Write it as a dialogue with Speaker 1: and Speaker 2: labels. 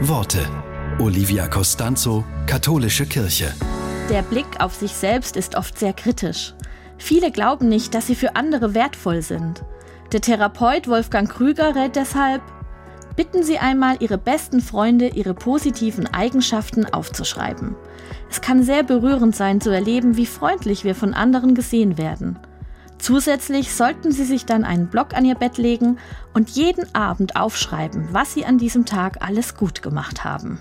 Speaker 1: Worte. Olivia Costanzo, Katholische Kirche.
Speaker 2: Der Blick auf sich selbst ist oft sehr kritisch. Viele glauben nicht, dass sie für andere wertvoll sind. Der Therapeut Wolfgang Krüger rät deshalb, bitten Sie einmal Ihre besten Freunde, Ihre positiven Eigenschaften aufzuschreiben. Es kann sehr berührend sein zu erleben, wie freundlich wir von anderen gesehen werden. Zusätzlich sollten Sie sich dann einen Block an Ihr Bett legen und jeden Abend aufschreiben, was Sie an diesem Tag alles gut gemacht haben.